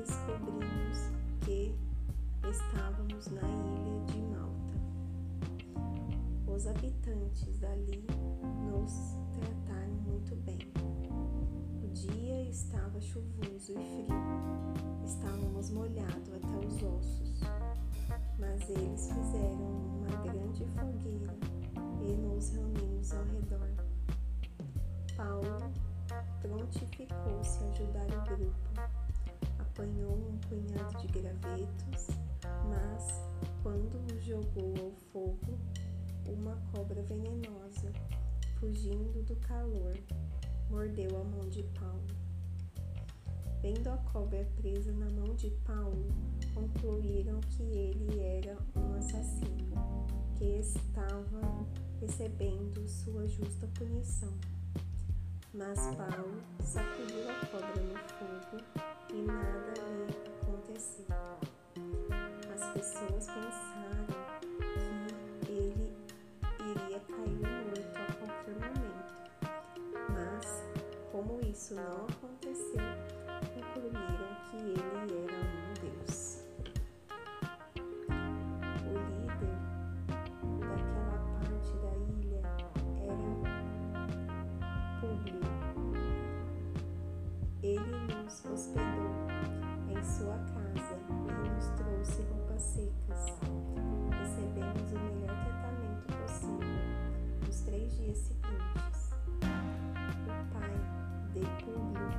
descobrimos que estávamos na ilha de Malta. Os habitantes dali nos trataram muito bem. O dia estava chuvoso e frio, estávamos molhados até os ossos, mas eles fizeram uma grande fogueira e nos reunimos ao redor. Paulo prontificou-se a ajudar o grupo. Apanhou um punhado de gravetos, mas quando o jogou ao fogo, uma cobra venenosa, fugindo do calor, mordeu a mão de Paulo. Vendo a cobra presa na mão de Paulo, concluíram que ele era um assassino que estava recebendo sua justa punição. Mas Paulo sacudiu a cobra no fogo e nada lhe aconteceu. As pessoas pensaram que ele iria cair morto a qualquer momento, mas como isso não aconteceu, concluíram que ele era um Deus. O líder daquela parte da ilha era Públio. Ele nos hospedou sua casa e nos trouxe roupas secas. Recebemos o melhor tratamento possível nos três dias seguintes. O pai de Públio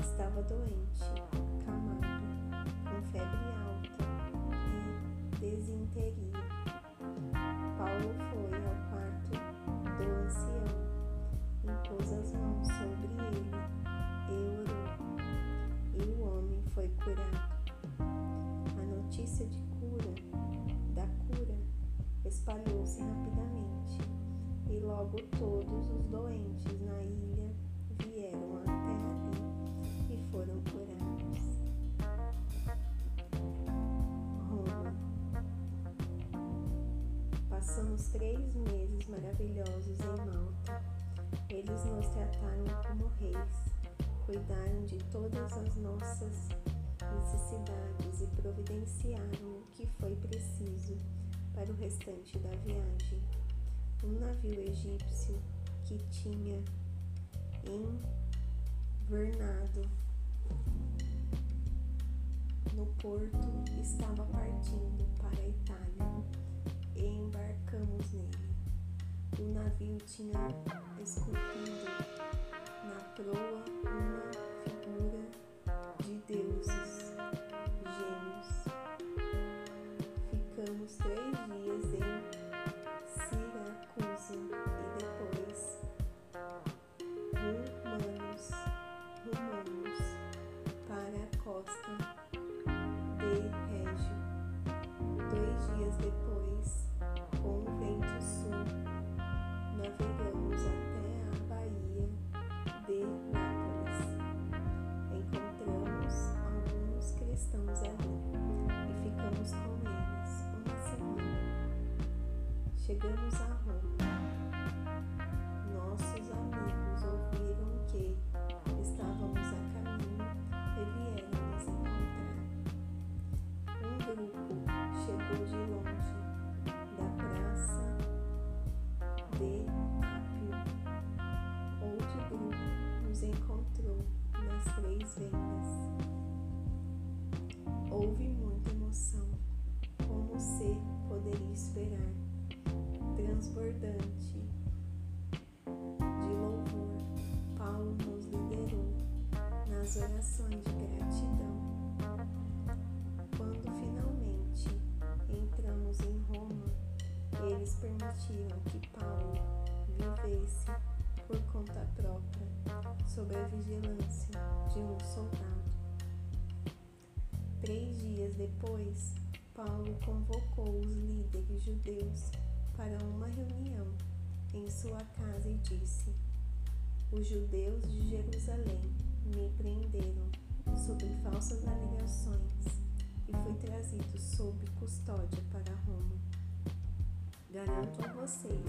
estava doente, acamado, com febre alta e desinteria. Paulo foi ao quarto do ancião, impôs as mãos sobre ele e orou, e o homem foi curado. A notícia de cura, da cura, espalhou-se rapidamente, e logo todos os doentes na ilha vieram até ali e foram curados. Roma. Passamos três meses maravilhosos em Malta. Eles nos trataram como reis, cuidaram de todas as nossas necessidades e providenciaram o que foi preciso para o restante da viagem. Um navio egípcio que tinha invernado no porto estava partindo para a Itália e embarcamos nele. O navio tinha esculpido na proa uma Chegamos a Roma. Nossos amigos ouviram que estávamos a caminho e vieram nos encontrar. Um grupo chegou de longe da praça de Apio. Outro grupo nos encontrou nas três vendas. Houve muita emoção, como se poderia esperar, transbordante de louvor. Paulo nos liderou nas orações de gratidão. Quando finalmente entramos em Roma, eles permitiram que Paulo vivesse por conta própria sob a vigilância de um soldado. Três dias depois, Paulo convocou os líderes judeus para uma reunião em sua casa e disse: Os judeus de Jerusalém me prenderam sobre falsas alegações e fui trazido sob custódia para Roma. Garanto a vocês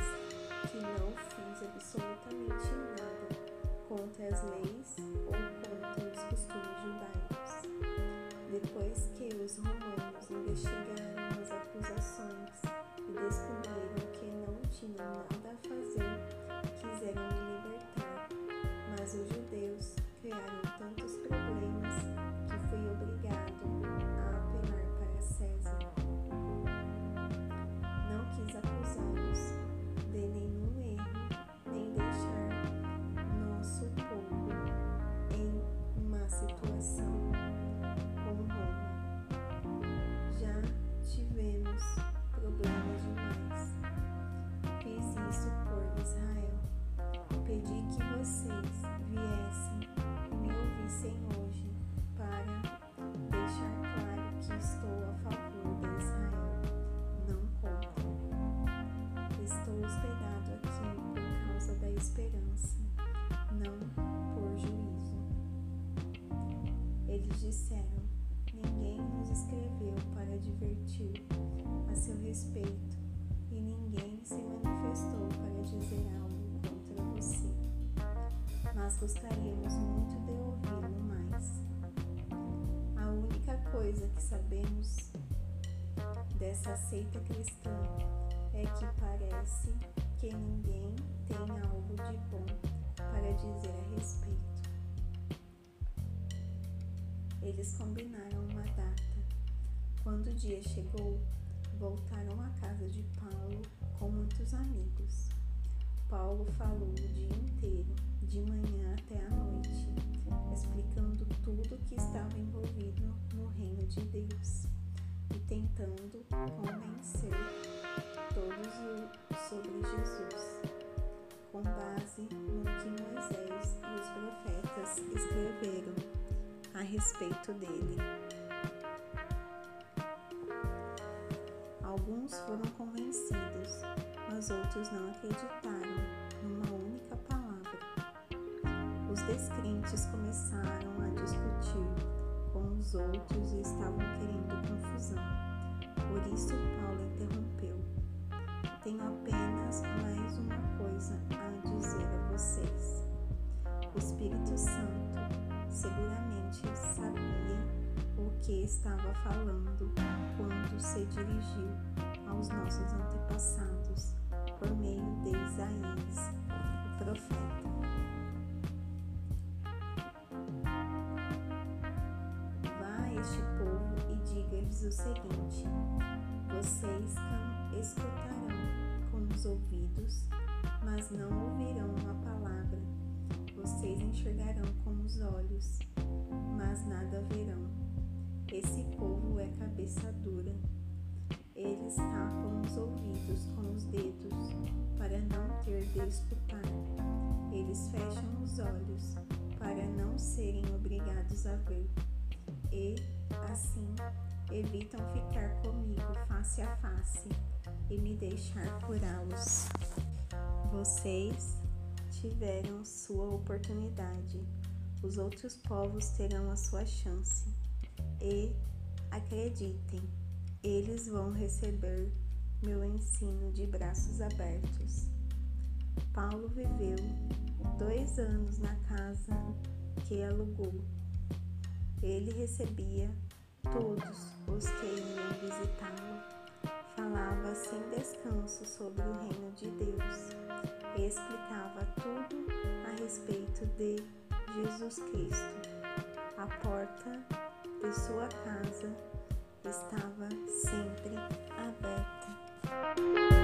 que não fiz absolutamente nada contra as leis ou contra os costumes judaicos. Depois que os romanos investigaram as acusações e descobriram tinham nada a fazer, quiseram me libertar, mas os judeus criaram Isso por Israel. Pedi que vocês viessem e me ouvissem hoje para deixar claro que estou a favor de Israel, não contra. Estou hospedado aqui por causa da esperança, não por juízo. Eles disseram: Ninguém nos escreveu para advertir a seu respeito e ninguém se manifestou para dizer algo contra você. Mas gostaríamos muito de ouvi-lo mais. A única coisa que sabemos dessa seita cristã é que parece que ninguém tem algo de bom para dizer a respeito. Eles combinaram uma data. Quando o dia chegou, voltaram à casa de Paulo com muitos amigos. Paulo falou o dia inteiro, de manhã até a noite, explicando tudo que estava envolvido no reino de Deus e tentando convencer todos sobre Jesus, com base no que Moisés e os profetas escreveram a respeito dele. Alguns foram convencidos, mas outros não acreditaram numa única palavra. Os descrentes começaram a discutir com os outros e estavam querendo confusão. Por isso, Paulo interrompeu. Tenho apenas mais uma coisa a dizer a vocês. O Espírito Santo seguramente sabia o que estava falando quando se dirigiu aos nossos antepassados por meio de Isaías, o profeta. Vá a este povo e diga-lhes o seguinte: Vocês escutarão com os ouvidos, mas não ouvirão uma palavra. Vocês enxergarão com os olhos, não serem obrigados a ver. E, assim, evitam ficar comigo face a face e me deixar curá-los. Vocês tiveram sua oportunidade, os outros povos terão a sua chance. E acreditem, eles vão receber meu ensino de braços abertos. Paulo viveu dois anos na casa que alugou. Ele recebia todos os que iam visitá-lo. Falava sem descanso sobre o reino de Deus. Explicava tudo a respeito de Jesus Cristo. A porta de sua casa estava sempre aberta.